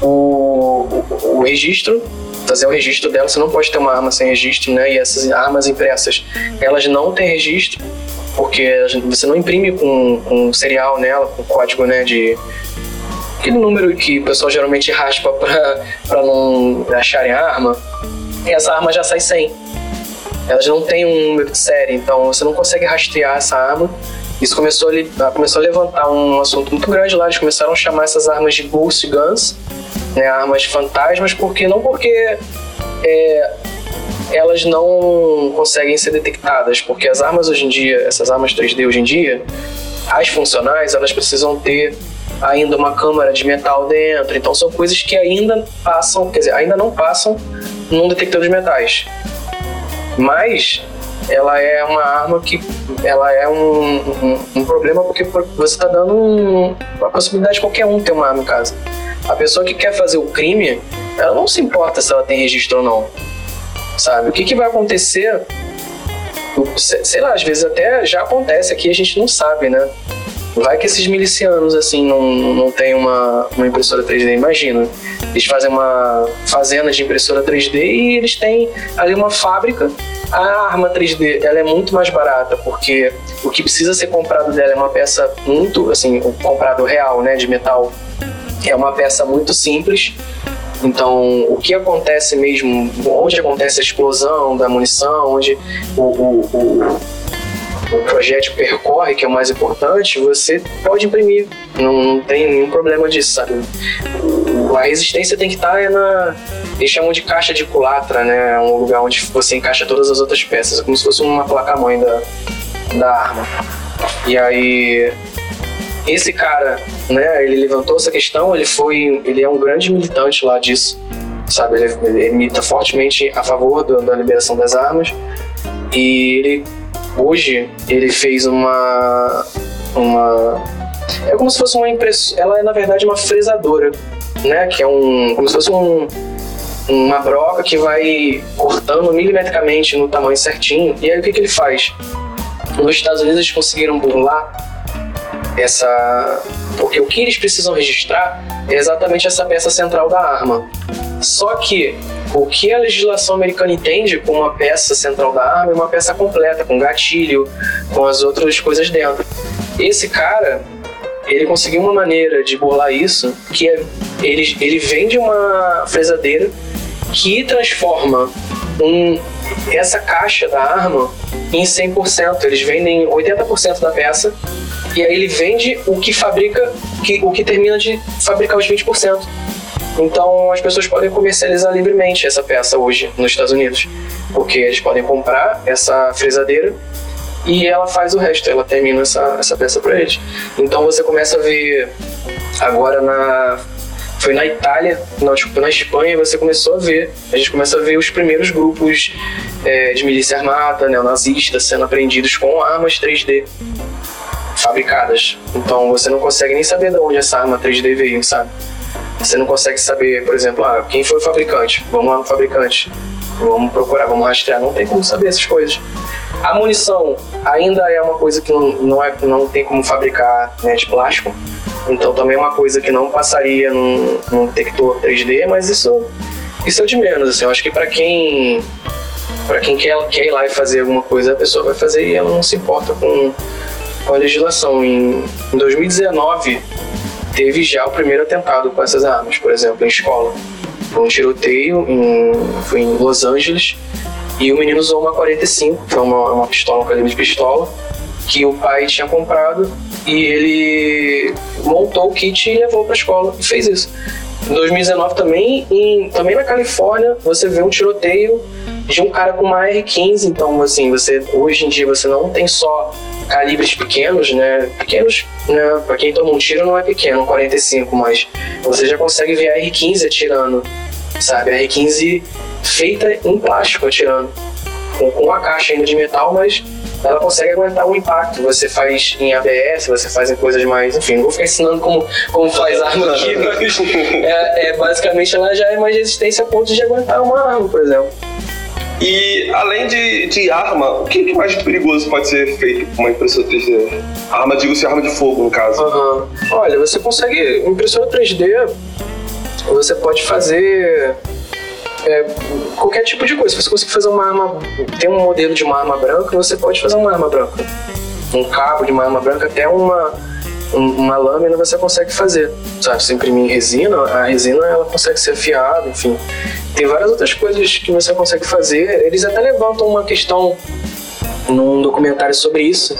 o, o, o registro fazer o registro dela, você não pode ter uma arma sem registro, né? E essas armas impressas, elas não têm registro, porque você não imprime com, com serial nela, com código, né, de aquele número que o pessoal geralmente raspa para não acharem a arma, e essa arma já sai sem. Elas não têm um número de série, então você não consegue rastrear essa arma. Isso começou a, começou a levantar um assunto muito grande lá. Eles começaram a chamar essas armas de ghost guns, né, armas fantasmas, porque não porque é, elas não conseguem ser detectadas, porque as armas hoje em dia, essas armas 3D hoje em dia, as funcionais, elas precisam ter ainda uma câmara de metal dentro, então são coisas que ainda passam, quer dizer, ainda não passam num detector de metais. Mas ela é uma arma que ela é um, um, um problema porque você está dando um, a possibilidade de qualquer um ter uma arma em casa. A pessoa que quer fazer o crime, ela não se importa se ela tem registro ou não sabe? O que, que vai acontecer? Sei lá, às vezes até já acontece aqui, a gente não sabe, né? Vai que esses milicianos, assim, não, não tem uma, uma impressora 3D, imagina. Eles fazem uma fazenda de impressora 3D e eles têm ali uma fábrica. A arma 3D, ela é muito mais barata, porque o que precisa ser comprado dela é uma peça muito, assim, comprado real, né, de metal, é uma peça muito simples então, o que acontece mesmo, onde acontece a explosão da munição, onde o, o, o, o projétil percorre, que é o mais importante, você pode imprimir. Não, não tem nenhum problema disso, sabe? A resistência tem que estar é na. Eles chamam de caixa de culatra, né? É um lugar onde você encaixa todas as outras peças, como se fosse uma placa-mãe da, da arma. E aí esse cara, né, ele levantou essa questão, ele foi, ele é um grande militante lá disso, sabe? Ele, ele milita fortemente a favor do, da liberação das armas e ele hoje ele fez uma uma é como se fosse uma impressora, ela é na verdade uma fresadora, né, que é um como se fosse um uma broca que vai cortando milimetricamente no tamanho certinho. E aí o que, que ele faz? Nos Estados Unidos eles conseguiram burlar essa. O que eles precisam registrar é exatamente essa peça central da arma. Só que o que a legislação americana entende como uma peça central da arma é uma peça completa, com gatilho, com as outras coisas dentro. Esse cara, ele conseguiu uma maneira de burlar isso, que é ele, ele vende uma fresadeira que transforma um, essa caixa da arma em 100%. Eles vendem 80% da peça e aí ele vende o que fabrica, que, o que termina de fabricar os 20%. Então as pessoas podem comercializar livremente essa peça hoje nos Estados Unidos, porque eles podem comprar essa fresadeira e ela faz o resto, ela termina essa, essa peça para eles. Então você começa a ver agora na foi na Itália, na, tipo, na Espanha, você começou a ver, a gente começa a ver os primeiros grupos é, de milícia armada, neonazistas, sendo apreendidos com armas 3D fabricadas. Então você não consegue nem saber de onde essa arma 3D veio, sabe? Você não consegue saber, por exemplo, ah, quem foi o fabricante? Vamos lá no fabricante. Vamos procurar, vamos rastrear. Não tem como saber essas coisas. A munição ainda é uma coisa que não, é, não tem como fabricar né, de plástico. Então também é uma coisa que não passaria num, num detector 3D, mas isso, isso é de menos. Assim, eu acho que para quem para quem quer, quer ir lá e fazer alguma coisa, a pessoa vai fazer e ela não se importa com, com a legislação. Em, em 2019, teve já o primeiro atentado com essas armas, por exemplo, em escola. Foi um tiroteio, em, foi em Los Angeles, e o menino usou uma 45, foi uma, uma pistola, um calibre de pistola, que o pai tinha comprado e ele montou o kit e levou para a escola e fez isso. Em 2019 também, em, também na Califórnia, você vê um tiroteio de um cara com uma R15, então assim, você hoje em dia você não tem só calibres pequenos, né? Pequenos, né? Para quem toma um tiro não é pequeno, 45, mas você já consegue ver a R15 atirando, sabe? A R15 feita em plástico atirando, com, com a caixa ainda de metal, mas ela consegue aguentar um impacto. Você faz em ABS, você faz em coisas mais. Enfim, não vou ficar ensinando como, como faz arma aqui, (laughs) mas é, é, basicamente ela já é mais resistência a ponto de aguentar uma arma, por exemplo. E além de, de arma, o que, mais perigoso pode ser feito com uma impressora 3D? Arma, digo-se arma de fogo, no caso. Uhum. Olha, você consegue. Impressora 3D, você pode fazer é, qualquer tipo de coisa. Se você conseguir fazer uma arma, tem um modelo de uma arma branca, você pode fazer uma arma branca. Um cabo de uma arma branca, até uma, uma lâmina você consegue fazer. Sabe, se imprimir resina, a resina ela consegue ser afiada, enfim. Tem várias outras coisas que você consegue fazer. Eles até levantam uma questão num documentário sobre isso,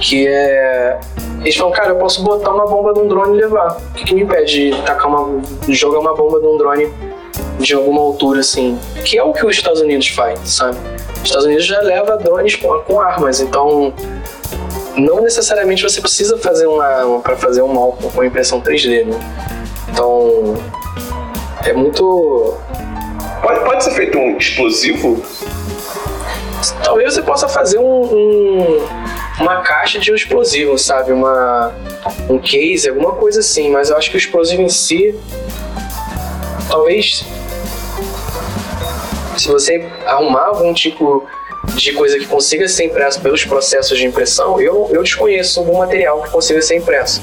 que é eles falam, cara, eu posso botar uma bomba num drone e levar. O que, que me impede de tacar uma. jogar uma bomba num drone de alguma altura, assim, que é o que os Estados Unidos faz, sabe? Os Estados Unidos já leva drones com armas, então não necessariamente você precisa fazer uma arma para fazer um mal com impressão 3D, né? Então é muito. Pode, pode ser feito um explosivo? Talvez você possa fazer um, um, uma caixa de um explosivo, sabe? Uma, um case, alguma coisa assim, mas eu acho que o explosivo em si talvez se você arrumar algum tipo de coisa que consiga ser impresso pelos processos de impressão, eu, eu desconheço algum material que consiga ser impresso.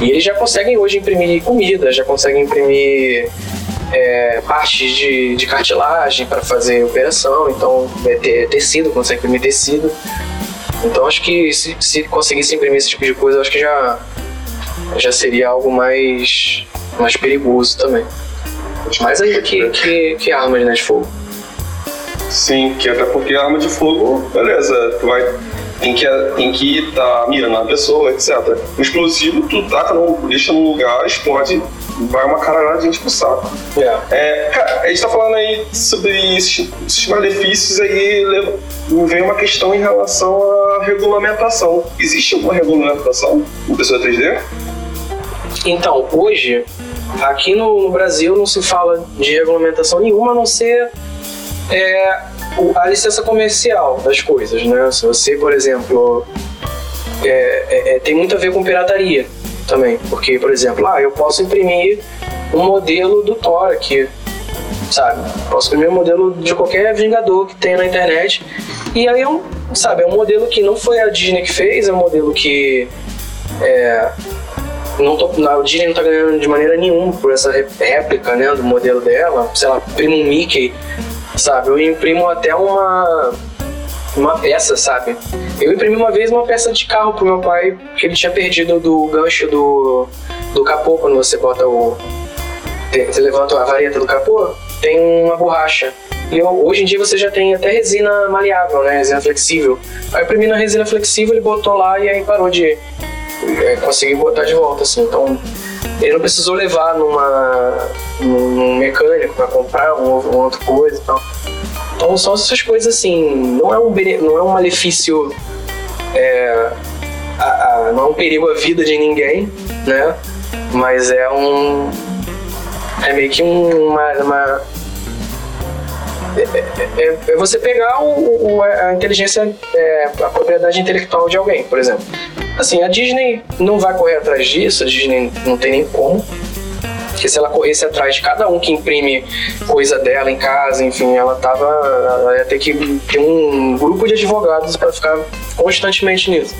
E eles já conseguem hoje imprimir comida, já conseguem imprimir é, partes de, de cartilagem para fazer operação, então é, ter tecido, consegue imprimir tecido. Então acho que se, se conseguisse imprimir esse tipo de coisa, acho que já, já seria algo mais, mais perigoso também. Mais ainda que, que, que armas né, de fogo. Sim, que até porque a arma de fogo, beleza, tu vai. Tem que, tem que tá mirando na pessoa, etc. O explosivo, tu taca, no, deixa no lugar, explode, vai uma caralhada de gente pro saco. Yeah. É, cara, a gente tá falando aí sobre esses, esses malefícios aí, vem uma questão em relação à regulamentação. Existe alguma regulamentação impressora 3D? Então, hoje, aqui no, no Brasil não se fala de regulamentação nenhuma, a não ser é, a licença comercial das coisas, né? Se você, por exemplo, é, é, é, tem muito a ver com pirataria também, porque, por exemplo, ah, eu posso imprimir um modelo do Thor aqui, sabe? Posso imprimir um modelo de qualquer Vingador que tenha na internet, e aí é um, sabe, é um modelo que não foi a Disney que fez, é um modelo que é, não tô, a Disney não tá ganhando de maneira nenhuma por essa réplica, né, do modelo dela, sei lá, imprimo um Mickey, sabe? Eu imprimo até uma uma peça, sabe? Eu imprimi uma vez uma peça de carro pro meu pai, que ele tinha perdido do gancho do, do capô, quando você bota o. Você levanta a vareta do capô, tem uma borracha. E eu, hoje em dia você já tem até resina maleável, né? Resina flexível. Aí eu imprimi na resina flexível, ele botou lá e aí parou de. É, consegui botar de volta, assim. Então ele não precisou levar numa, num mecânico para comprar uma, uma outra coisa e tal. Então são essas coisas assim, não é um, não é um malefício, é, a, a, não é um perigo à vida de ninguém, né? Mas é um. É meio que uma. uma é, é, é, você pegar o, o, a inteligência, é, a propriedade intelectual de alguém, por exemplo. Assim, a Disney não vai correr atrás disso, a Disney não tem nem como. Porque se ela corresse atrás de cada um que imprime coisa dela em casa, enfim, ela tava. Ela ia ter que ter um grupo de advogados para ficar constantemente nisso.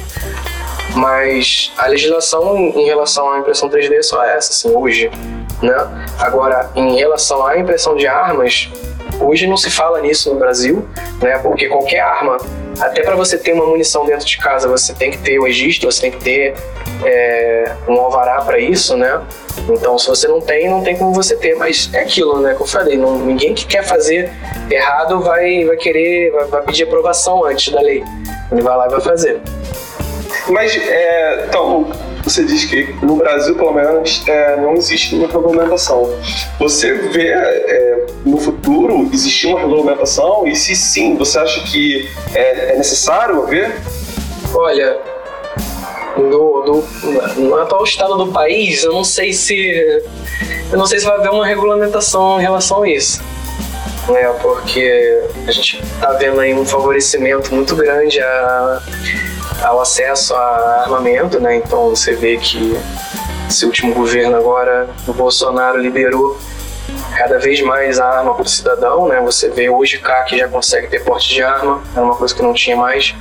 Mas a legislação em relação à impressão 3D é só essa, assim, hoje. Né? Agora, em relação à impressão de armas, hoje não se fala nisso no Brasil, né? Porque qualquer arma, até para você ter uma munição dentro de casa, você tem que ter o registro, você tem que ter é, um alvará para isso, né? Então, se você não tem, não tem como você ter. Mas é aquilo, né? Que eu falei, não, ninguém que quer fazer errado vai, vai querer, vai, vai pedir aprovação antes da lei. Ele vai lá e vai fazer. Mas, é, então, você diz que no Brasil, pelo menos, é, não existe uma regulamentação. Você vê é, no futuro existir uma regulamentação? E se sim, você acha que é, é necessário haver? Olha, no, no, no, atual estado do país, eu não sei se eu não sei se vai haver uma regulamentação em relação a isso. É, porque a gente está vendo aí um favorecimento muito grande a, ao acesso a armamento, né? Então você vê que esse último governo agora, o Bolsonaro liberou cada vez mais a arma para o cidadão, né? Você vê hoje CAC já consegue ter porte de arma, é uma coisa que não tinha mais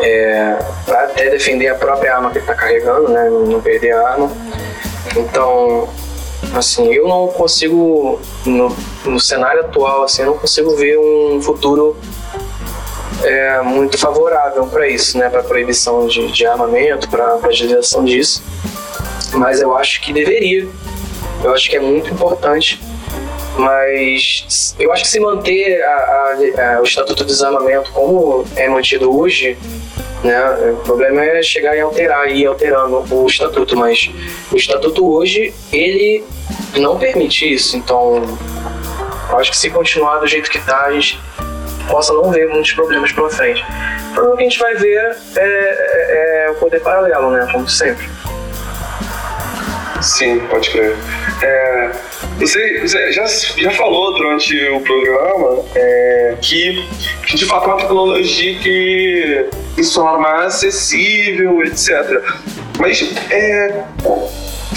é, para até defender a própria arma que ele está carregando, né? Não, não perder a arma. Então, assim, eu não consigo, no, no cenário atual, assim, eu não consigo ver um futuro é, muito favorável para isso, né? Para proibição de, de armamento, para a agilização disso. Mas eu acho que deveria. Eu acho que é muito importante mas eu acho que se manter a, a, a, o Estatuto de Desarmamento como é mantido hoje, né? O problema é chegar e alterar e ir alterando o estatuto, mas o estatuto hoje ele não permite isso. Então, acho que se continuar do jeito que está, a gente possa não ver muitos problemas pela frente. O problema que a gente vai ver é, é, é o poder paralelo, né? Como sempre. Sim, pode crer. É, você, você já, já falou durante o programa é, que, que de fato é uma tecnologia que se torna mais acessível, etc. Mas é,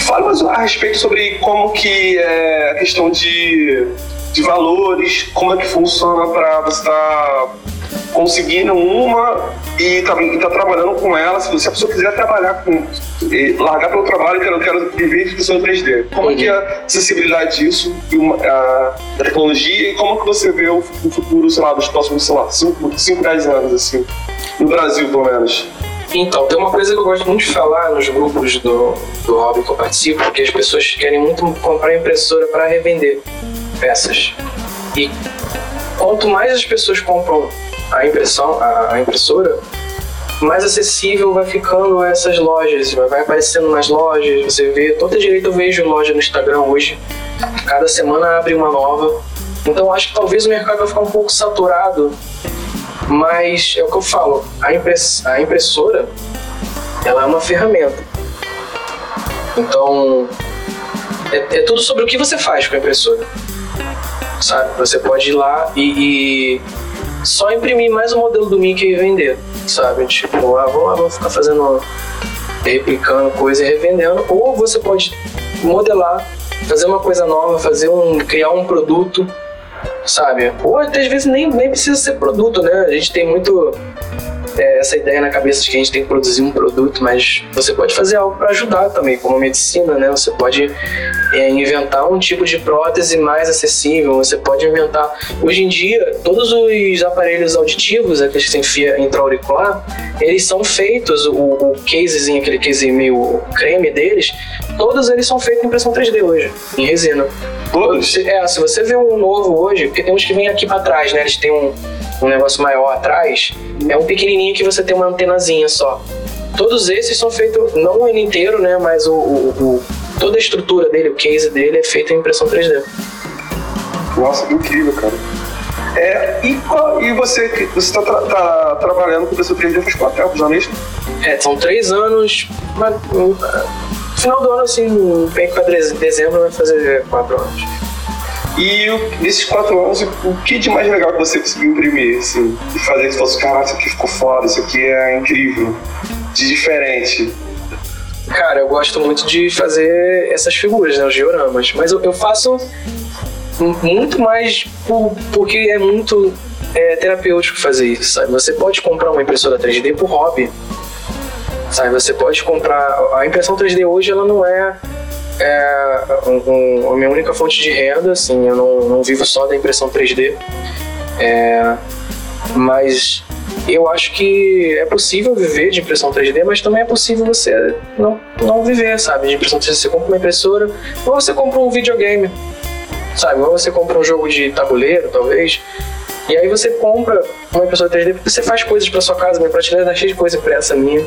fala mais a respeito sobre como que é a questão de, de valores, como é que funciona para você estar tá conseguindo uma e tá, e tá trabalhando com ela. Se a pessoa quiser trabalhar com. largar pelo trabalho, quero, quero viver de impressão 3D. Como é que é a acessibilidade disso, a, a tecnologia e como que você vê o, o futuro, sei lá, dos próximos, sei lá, 5, 10 anos, assim, no Brasil, pelo menos? Então, tem uma coisa que eu gosto muito de falar nos grupos do, do hobby que eu participo, que as pessoas querem muito comprar impressora para revender peças. E quanto mais as pessoas compram a impressão, a, impressora, mais acessível vai ficando essas lojas, vai aparecendo nas lojas, você vê, toda direita eu vejo loja no Instagram hoje, cada semana abre uma nova. Então acho que talvez o mercado vai ficar um pouco saturado, mas é o que eu falo, a, impress, a impressora ela é uma ferramenta. Então, é, é tudo sobre o que você faz com a impressora. Sabe? Você pode ir lá e, e só imprimir mais um modelo do Mickey e vender, sabe? Tipo, ah, vamos, vamos ficar fazendo, replicando coisa e revendendo. Ou você pode modelar, fazer uma coisa nova, fazer um, criar um produto, sabe? Ou até às vezes nem, nem precisa ser produto, né? A gente tem muito é, essa ideia na cabeça de que a gente tem que produzir um produto, mas você pode fazer algo para ajudar também, como a medicina, né? Você pode é, inventar um tipo de prótese mais acessível, você pode inventar. Hoje em dia, todos os aparelhos auditivos, aqueles que você enfia intra-auricular, eles são feitos, o, o casezinho, aquele case meio creme deles, todos eles são feitos em impressão 3D hoje, em resina. Todos? É, se você vê um novo hoje, porque tem uns que vêm aqui para trás, né? Eles têm um, um negócio maior atrás, é um pequenininho que você tem uma antenazinha só. Todos esses são feitos, não ele inteiro, né? Mas o, o, o, toda a estrutura dele, o case dele é feito em impressão 3D. Nossa, que incrível, cara. É, e, e você você está tra tá trabalhando com impressão 3D faz quanto tempo já mesmo? É, são três anos. Mas, final do ano, assim, bem para dezembro vai fazer quatro anos. E nesses quatro anos, o que de mais legal que você conseguiu imprimir, assim? E fazer que fosse, caraca, isso aqui ficou foda, isso aqui é incrível, de diferente. Cara, eu gosto muito de fazer essas figuras, né, os dioramas. Mas eu, eu faço muito mais por, porque é muito é, terapêutico fazer isso, sabe? Você pode comprar uma impressora 3D por hobby, sabe? Você pode comprar... A impressão 3D hoje, ela não é é um, a minha única fonte de renda, assim, eu não, não vivo só da impressão 3D. É, mas eu acho que é possível viver de impressão 3D, mas também é possível você não, não viver, sabe, de impressão 3D. Você compra uma impressora, ou você compra um videogame, sabe, ou você compra um jogo de tabuleiro, talvez. E aí você compra uma impressora 3D porque você faz coisas para sua casa, minha prateleira tá cheia de coisa impressa minha.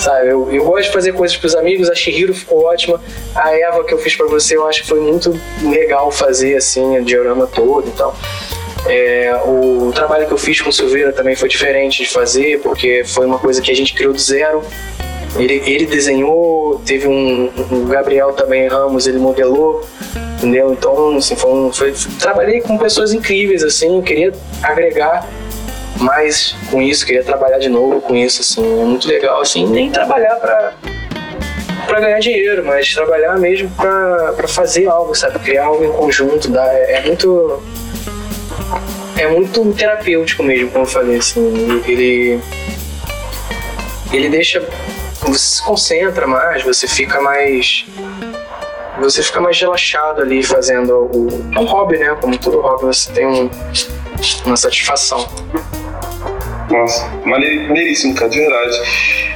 Sabe, eu, eu gosto de fazer coisas pros amigos, a Shihiro ficou ótima. A Eva que eu fiz para você, eu acho que foi muito legal fazer, assim, o diorama todo e tal. É, o trabalho que eu fiz com o Silveira também foi diferente de fazer, porque foi uma coisa que a gente criou do zero. Ele, ele desenhou, teve um, um Gabriel também Ramos, ele modelou, entendeu? Então, assim, foi, um, foi trabalhei com pessoas incríveis, assim, eu queria agregar mais com isso, queria trabalhar de novo com isso, assim, é muito legal, assim, nem trabalhar para para ganhar dinheiro, mas trabalhar mesmo para fazer algo, sabe? Criar algo em conjunto, dá, é, é muito é muito terapêutico mesmo, como eu falei, assim, ele ele deixa você se concentra mais, você fica mais você fica mais relaxado ali fazendo o, um hobby, né? Como todo hobby, você tem um, uma satisfação. Nossa, maneiríssimo, cara, de verdade.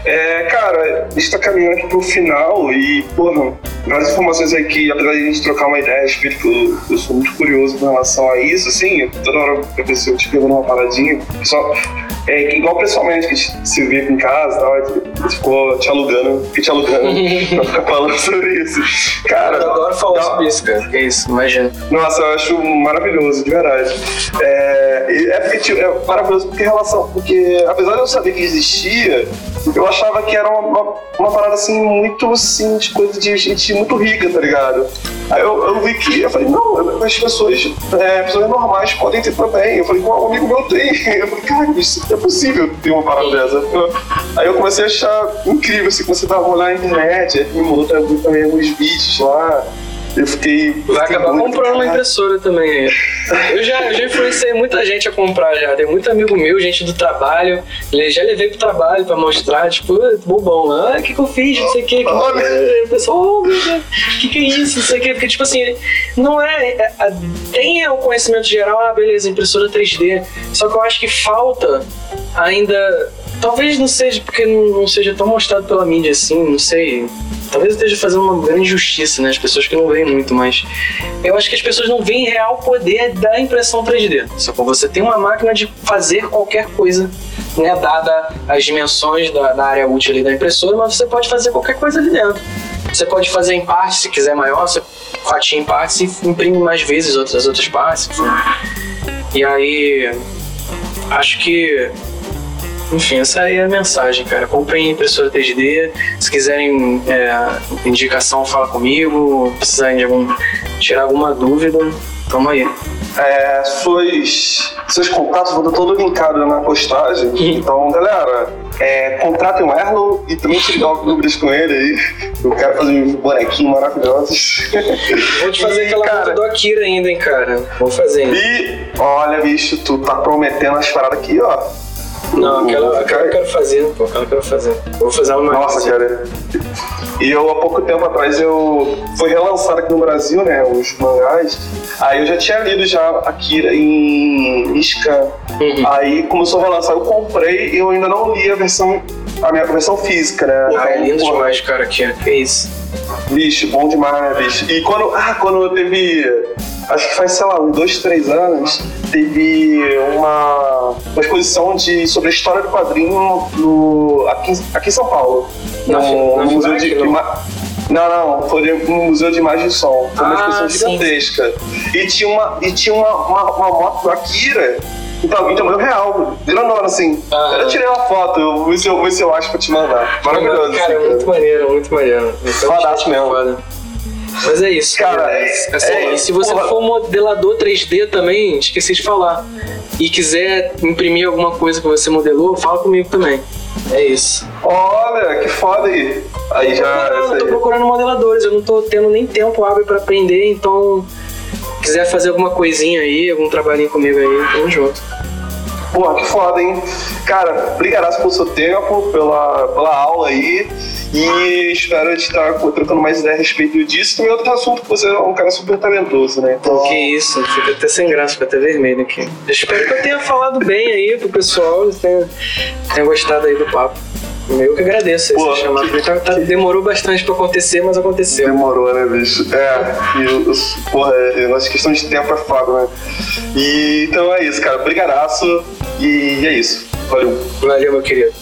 É, cara, a gente tá caminhando aqui pro final e, porra, várias informações aí que, apesar de a gente trocar uma ideia a respeito, que eu, eu sou muito curioso com relação a isso, assim, toda hora que a pessoa te pergunta uma paradinha, só é igual pessoalmente, que a gente se vê em casa, tal, a ficou te alugando, fiquei te alugando (laughs) pra ficar falando sobre isso. Cara, eu adoro falar sobre isso, cara. É isso, imagina. Nossa, eu acho maravilhoso, de verdade. É, é, porque, tipo, é maravilhoso porque relação, porque apesar de eu saber que existia, eu achava que era uma, uma, uma, parada assim, muito assim, de coisa de gente muito rica, tá ligado? Aí eu, eu vi que, eu falei, não, as pessoas, é, pessoas normais podem ter também. Eu falei, um amigo meu tem. (laughs) Eu falei, cara, isso é possível ter uma parada dessa. Aí eu comecei a achar incrível, assim, você tava olhando na internet, aí me mandou também alguns vídeos lá. Eu fiquei. Vai acabar comprando uma impressora também. Eu já, eu já influenciei muita gente a comprar já. Tem muito amigo meu, gente do trabalho. Já levei pro trabalho pra mostrar, tipo, bobão. Ah, o que, que eu fiz? Não sei o que. que o pessoal, oh, meu Deus, o que, que é isso? Não sei o que. Porque, tipo assim, não é. é tem o conhecimento geral, ah, beleza, impressora 3D. Só que eu acho que falta ainda. Talvez não seja porque não seja tão mostrado pela mídia assim, não sei Talvez eu esteja fazendo uma grande injustiça, né? As pessoas que não veem muito, mas eu acho que as pessoas não veem real poder da impressão 3D. Só que você tem uma máquina de fazer qualquer coisa, né? Dada as dimensões da, da área útil ali da impressora, mas você pode fazer qualquer coisa ali dentro. Você pode fazer em partes, se quiser maior, você fatia em partes e imprime mais vezes outras outras partes. E aí, acho que Enfim, essa aí é a mensagem, cara. Comprem impressora 3D. Se quiserem é, indicação, fala comigo. Precisarem de algum, tirar alguma dúvida, tamo aí. É, suas, seus contatos vão estar todos linkados na postagem. Então, galera, é, contratem o Erlo e também tirem dúvidas com ele aí. Eu quero fazer uns bonequinhos maravilhosos. Vou te fazer E, aquela cara, do Akira ainda, hein, cara. Vou fazer. E olha, bicho, tu tá prometendo as paradas aqui, ó. Não, aquela, aquela eu quero fazer, pô. Aquela eu quero fazer. Vou fazer uma Nossa, cara. E eu, há pouco tempo atrás, eu foi relançado aqui no Brasil, né, os mangás. Aí eu já tinha lido já Akira em scan. Uhum. Aí começou a relançar, eu comprei e eu ainda não li a versão, a minha versão física, né? Porra, é lindo porra, demais, cara, Akira. Que isso. Bicho, bom demais, né, bicho? E quando, ah, quando teve, acho que faz, sei lá, uns dois, três anos, teve uma, uma exposição de, sobre a história do quadrinho no, aqui, aqui em São Paulo. No, no Museu de, não? Não, foi no Museu de Imagem e Som. Foi uma Ah, exposição sim. gigantesca. E tinha uma, e tinha uma, uma, uma moto do Akira. Então, em tamanho real, grandona assim. Ah. Eu tirei uma foto, eu vou ver se eu, vou ver se eu acho pra te mandar. Maravilhoso. Cara, assim, muito maneiro, muito maneiro. Fodaço mesmo. foda. Mas é isso. Cara, É, é- é- e se você porra. for modelador 3D também, esqueci de falar. E quiser imprimir alguma coisa que você modelou, fala comigo também. É isso. Olha, que foda aí. Aí já. Eu essa tô procurando modeladores, eu não tô tendo nem tempo hábil pra aprender, então quiser fazer alguma coisinha aí, algum trabalhinho comigo aí, tamo junto. Porra, que foda, hein? Cara, obrigado pelo seu tempo, pela, pela aula aí. E espero estar trocando mais ideia a respeito disso. Também outro assunto que você é um cara super talentoso, né? Então, Que isso, fica até sem graça, fica até vermelho aqui. Eu espero que eu tenha falado bem aí pro pessoal, tenha, tenha gostado aí do papo. Eu que agradeço Pô, chamar. que- Tá- tá- demorou bastante pra acontecer, mas aconteceu. Demorou, né, bicho? É, e porra, é, nossa questão de tempo é foda, né? E então é isso, cara. Brigadaço e é isso. Valeu. Valeu, meu querido.